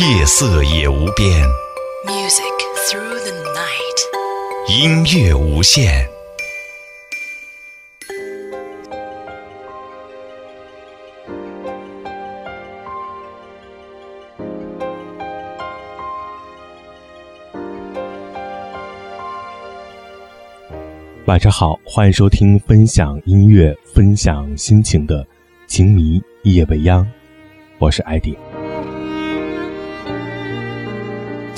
夜色也无边，音乐无限。晚上好，欢迎收听分享音乐、分享心情的情迷夜未央，我是艾迪。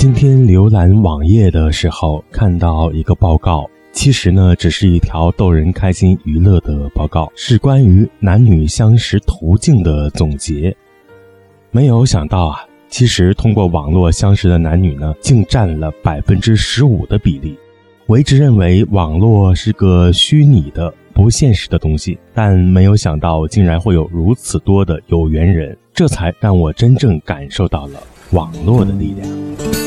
今天浏览网页的时候，看到一个报告，其实呢，只是一条逗人开心娱乐的报告，是关于男女相识途径的总结。没有想到啊，其实通过网络相识的男女呢，竟占了百分之十五的比例。我一直认为网络是个虚拟的、不现实的东西，但没有想到竟然会有如此多的有缘人，这才让我真正感受到了网络的力量。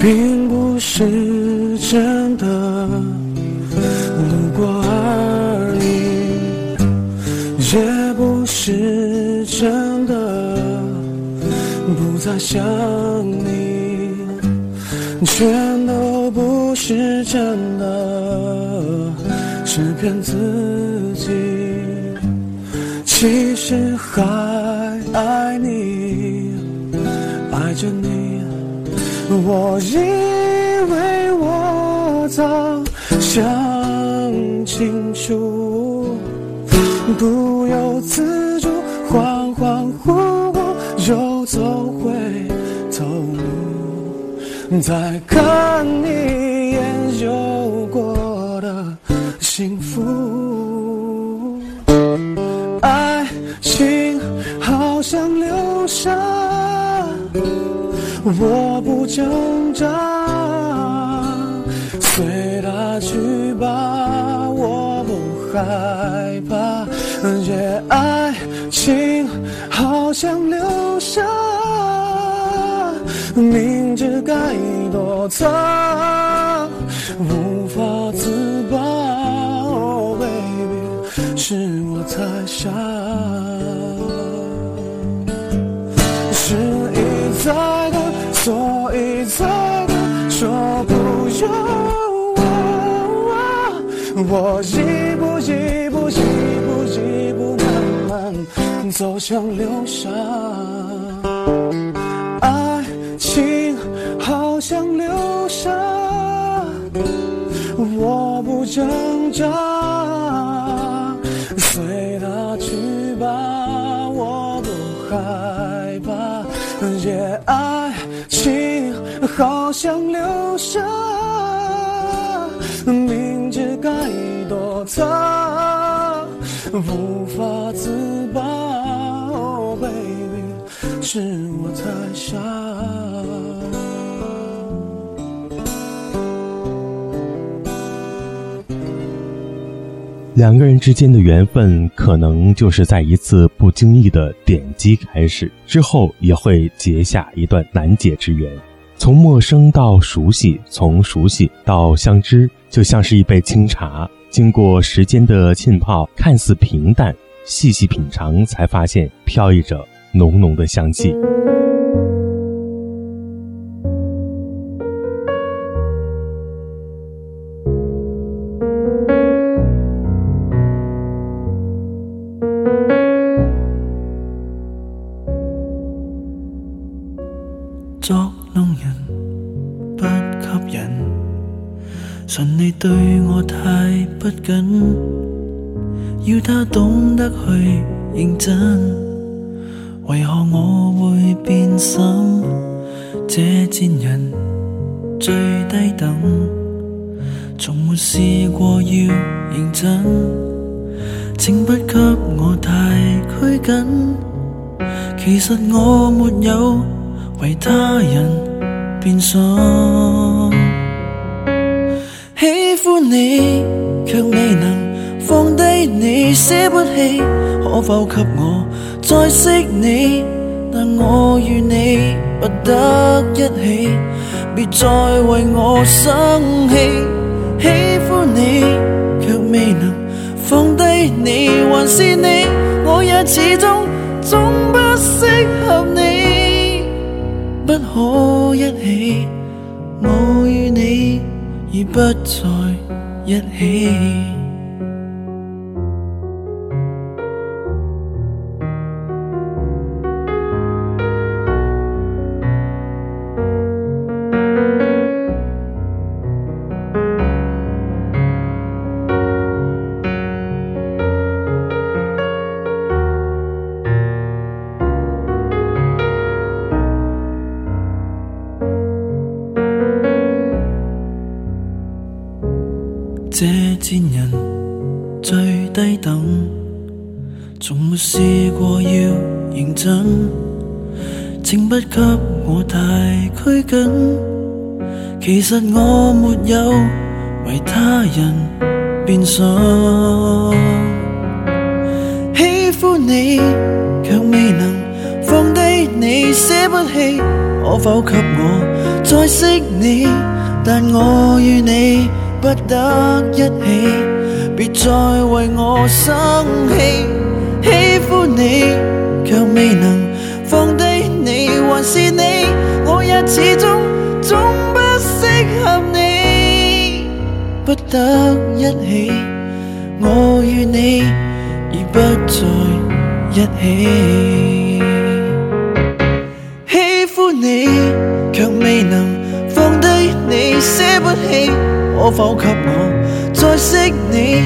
并不是真的路过而已，也不是真的不再想你，全都不是真的，是骗自己。其实还爱你，爱着你，我以为我早想清楚，不由自主，恍恍惚惚又走回头路，再看你一眼就过的幸福。想留下，我不挣扎，随它去吧，我不害怕。这爱情好像流沙，明知该躲藏，无法自拔。Oh baby，是我太傻。在等，所以再等，说不用我，我一步一步一步一步慢慢走向流沙，爱情好像流沙，我不挣扎。好想留下，明知该躲藏，无法自拔。oh baby，是我太傻。两个人之间的缘分，可能就是在一次不经意的点击开始，之后也会结下一段难解之缘。从陌生到熟悉，从熟悉到相知，就像是一杯清茶，经过时间的浸泡，看似平淡，细细品尝才发现飘逸着浓浓的香气。信你对我太不紧，要他懂得去认真，为何我会变心？这贱人最低等，从没试过要认真，请不给我太拘谨。其实我没有为他人变心。喜欢你，却未能放低你，舍不起。可否给我再识你？但我与你不得一起，别再为我生气。喜欢你，却未能放低你，还是你，我也始终总不适合你，不可一起，我与你。已不再一起。其实我没有为他人变相，喜欢你却未能放低你，舍不弃。可否给我再识你？但我与你不得一起，别再为我生气。喜欢你却未能放低你，还是你，我也始终总不。你不得一起，我与你已不在一起。喜欢你却未能放低你，舍不起。可否给我再识你？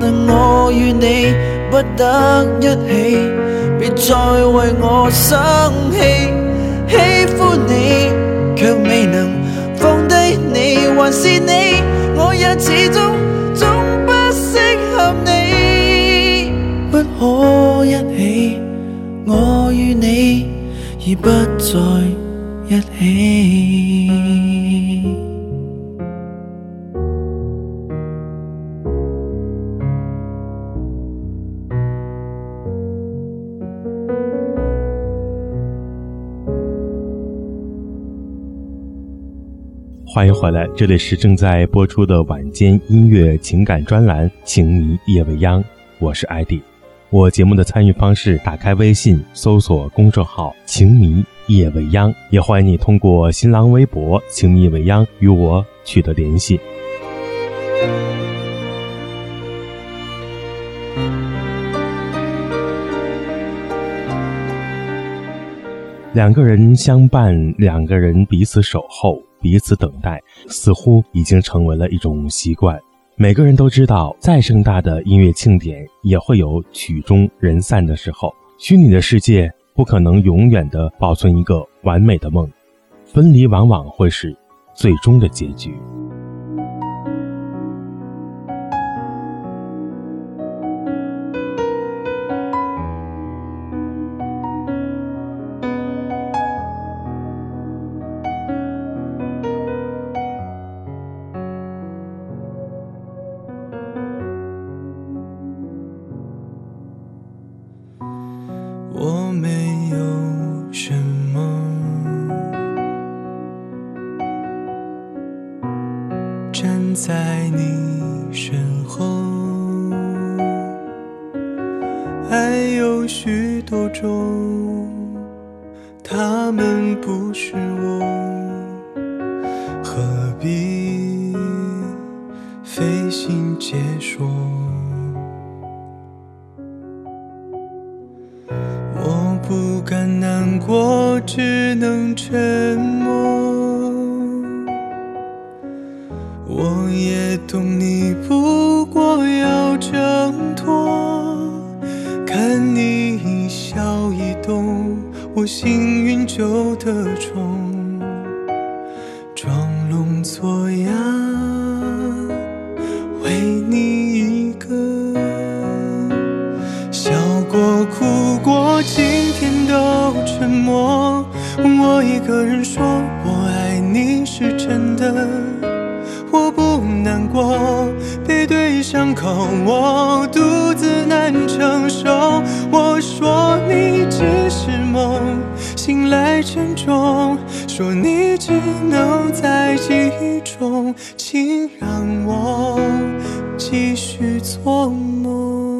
但我与你不得一起，别再为我生气。喜欢你却未能。还是你，我也始终总不适合你，不可一起。我与你已不再一起。欢迎回来，这里是正在播出的晚间音乐情感专栏《情迷夜未央》，我是艾迪。我节目的参与方式：打开微信搜索公众号“情迷夜未央”，也欢迎你通过新浪微博“情迷未央”与我取得联系。两个人相伴，两个人彼此守候。彼此等待，似乎已经成为了一种习惯。每个人都知道，再盛大的音乐庆典，也会有曲终人散的时候。虚拟的世界不可能永远的保存一个完美的梦，分离往往会是最终的结局。他们不是我，何必费心解说？我不敢难过，只能沉默。我说你只是梦，醒来沉重。说你只能在记忆中，请让我继续做梦。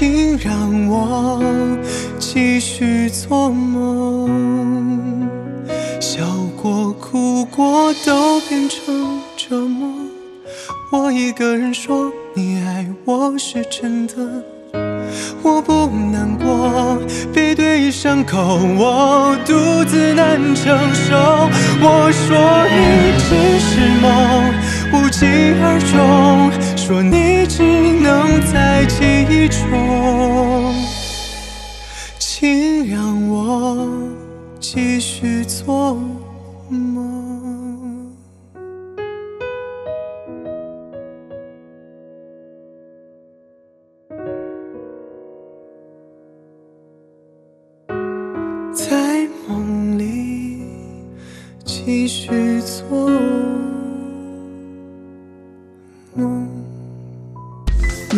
请让我继续做梦，笑过哭过都变成折磨。我一个人说你爱我是真的，我不难过，背对伤口，我独自难承受。我说你只是梦，无疾而终。说你只能在记忆中，请让我继续做梦，在梦里继续做梦。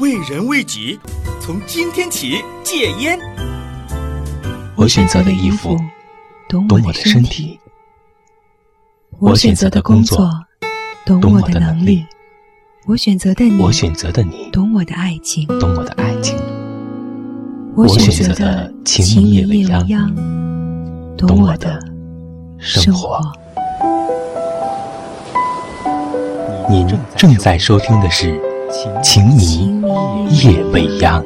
为人为己，从今天起戒烟。我选择的衣服懂我的身体，我选择的工作懂我的能力，我选择的你我选择的你，懂我的爱情，懂我的爱情；我选择的情也未央，懂我的生活。您正在收听的是。情迷夜未央，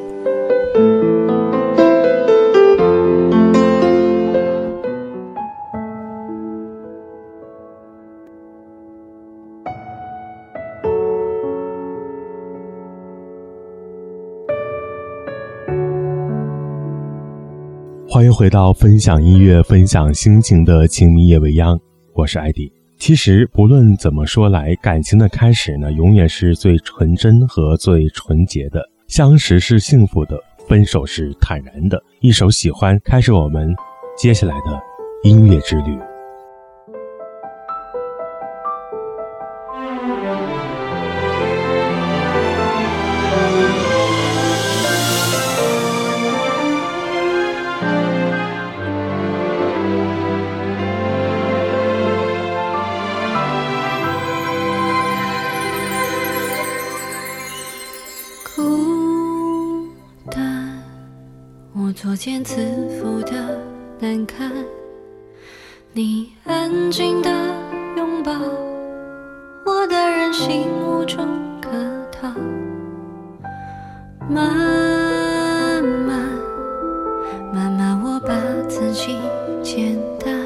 欢迎回到分享音乐、分享心情的《情迷夜未央》，我是艾迪。其实，不论怎么说来，感情的开始呢，永远是最纯真和最纯洁的。相识是幸福的，分手是坦然的。一首《喜欢》，开始我们接下来的音乐之旅。孤单，我作茧自缚的难堪，你安静的拥抱，我的任性无处可逃。慢慢，慢慢我把自己简单，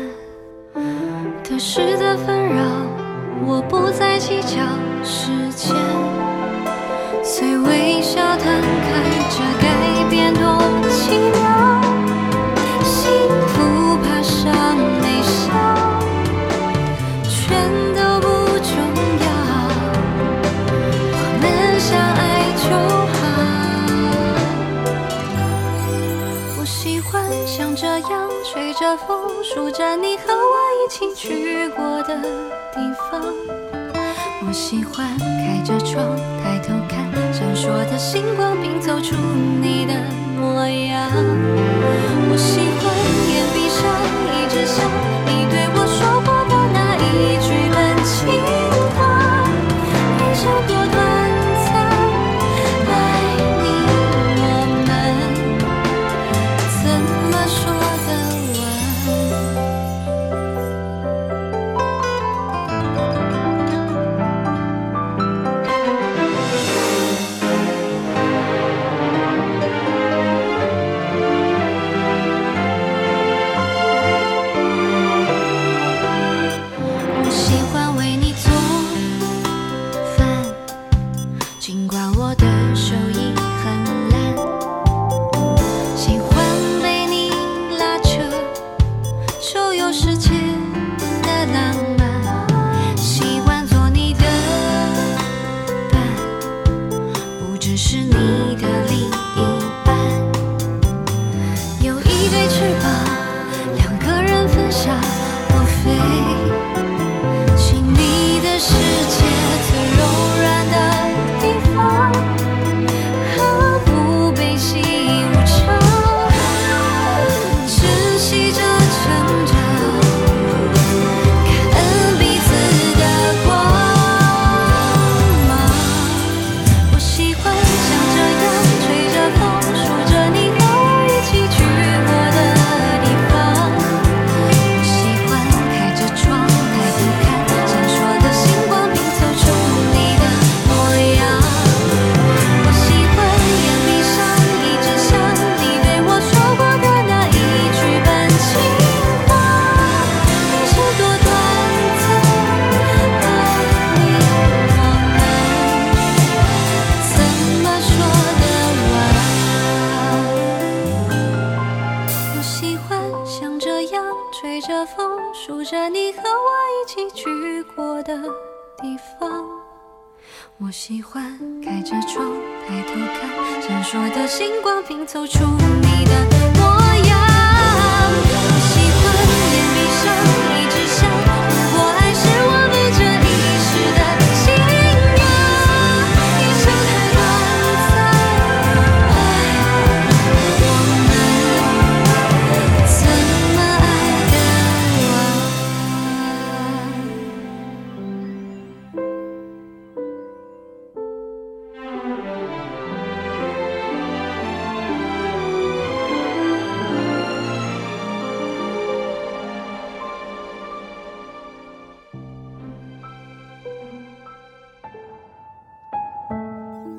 得失的纷扰我不再计较时间。风，数着你和我一起去过的地方。我喜欢开着窗，抬头看闪烁的星光，并走出你的模样。我喜欢眼闭上，一直想。周游世界。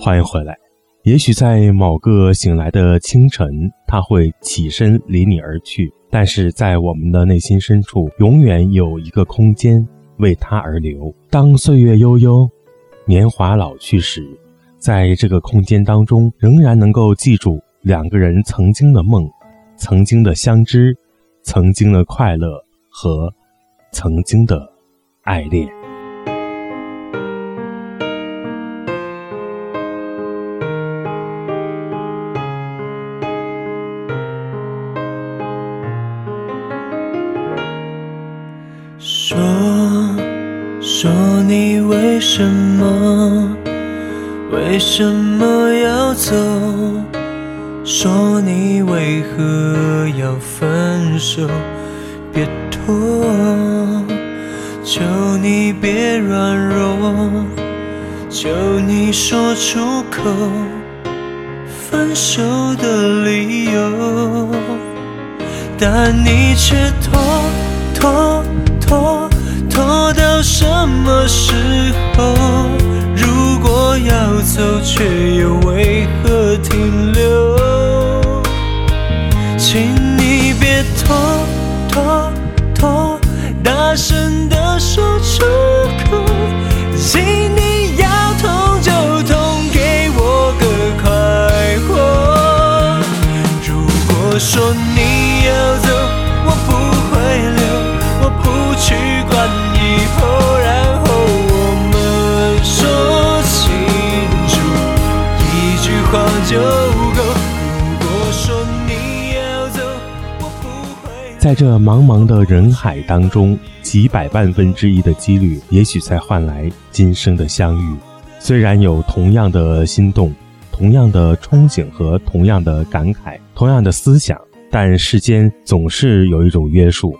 欢迎回来。也许在某个醒来的清晨，他会起身离你而去；但是在我们的内心深处，永远有一个空间为他而留。当岁月悠悠，年华老去时，在这个空间当中，仍然能够记住两个人曾经的梦，曾经的相知，曾经的快乐和曾经的爱恋。你为什么为什么要走？说你为何要分手？别拖，求你别软弱，求你说出口分手的理由，但你却躲躲躲。拖到什么时候？如果要走，却又为何停留？请你别拖拖拖，大声的。在这茫茫的人海当中，几百万分之一的几率，也许才换来今生的相遇。虽然有同样的心动，同样的憧憬和同样的感慨，同样的思想，但世间总是有一种约束，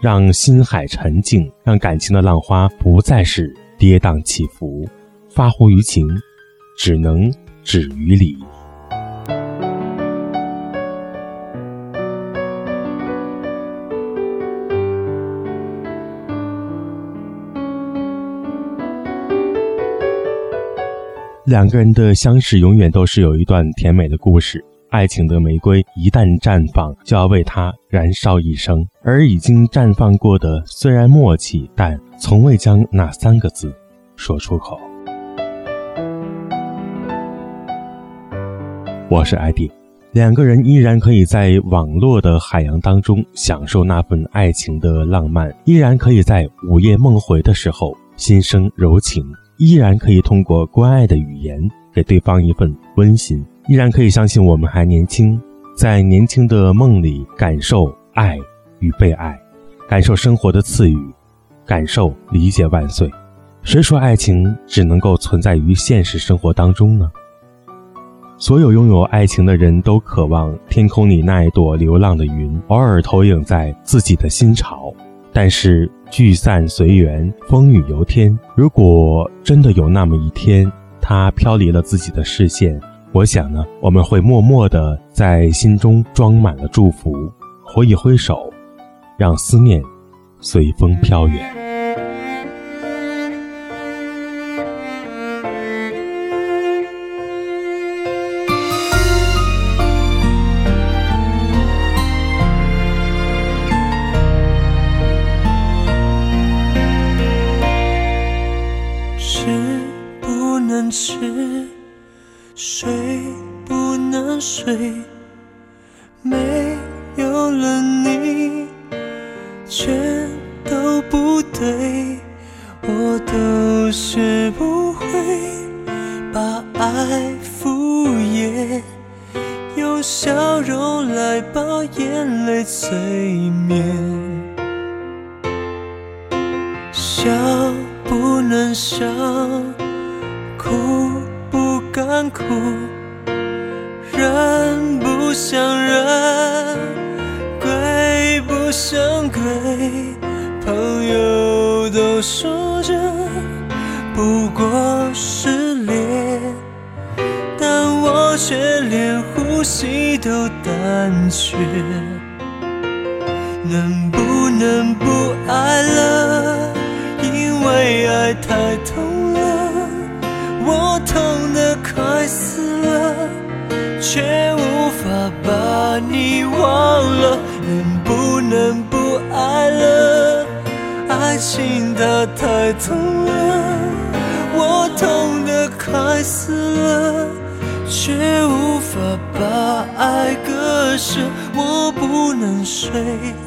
让心海沉静，让感情的浪花不再是跌宕起伏，发乎于情，只能止于理。两个人的相识永远都是有一段甜美的故事，爱情的玫瑰一旦绽放，就要为它燃烧一生。而已经绽放过的，虽然默契，但从未将那三个字说出口。我是艾迪，两个人依然可以在网络的海洋当中享受那份爱情的浪漫，依然可以在午夜梦回的时候心生柔情。依然可以通过关爱的语言给对方一份温馨，依然可以相信我们还年轻，在年轻的梦里感受爱与被爱，感受生活的赐予，感受理解万岁。谁说爱情只能够存在于现实生活当中呢？所有拥有爱情的人都渴望天空里那一朵流浪的云，偶尔投影在自己的心潮，但是。聚散随缘，风雨由天。如果真的有那么一天，他飘离了自己的视线，我想呢，我们会默默地在心中装满了祝福，挥一挥手，让思念随风飘远。想哭不敢哭，忍不想忍，鬼不像鬼，朋友都说着不过失恋，但我却连呼吸都胆怯，能不能不爱了？爱太痛了，我痛得快死了，却无法把你忘了，能不能不爱了？爱情它太痛了，我痛得快死了，却无法把爱割舍，我不能睡。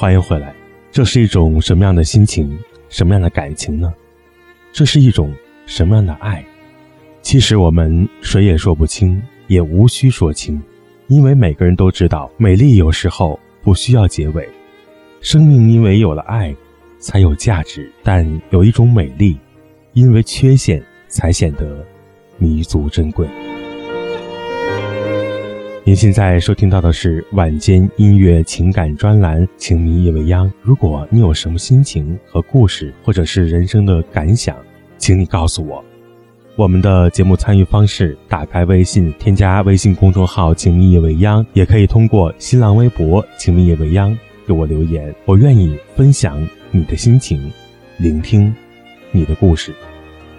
欢迎回来，这是一种什么样的心情，什么样的感情呢？这是一种什么样的爱？其实我们谁也说不清，也无需说清，因为每个人都知道，美丽有时候不需要结尾。生命因为有了爱，才有价值，但有一种美丽，因为缺陷才显得弥足珍贵。您现在收听到的是晚间音乐情感专栏《情迷夜未央》。如果你有什么心情和故事，或者是人生的感想，请你告诉我。我们的节目参与方式：打开微信，添加微信公众号“情迷夜未央”，也可以通过新浪微博“情迷夜未央”给我留言。我愿意分享你的心情，聆听你的故事。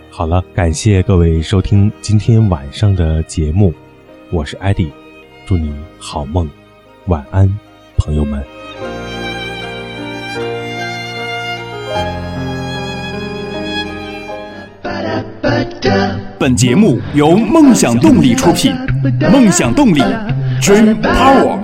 好了，感谢各位收听今天晚上的节目，我是艾迪。祝你好梦，晚安，朋友们。本节目由梦想动力出品，梦想动力，Dream Power。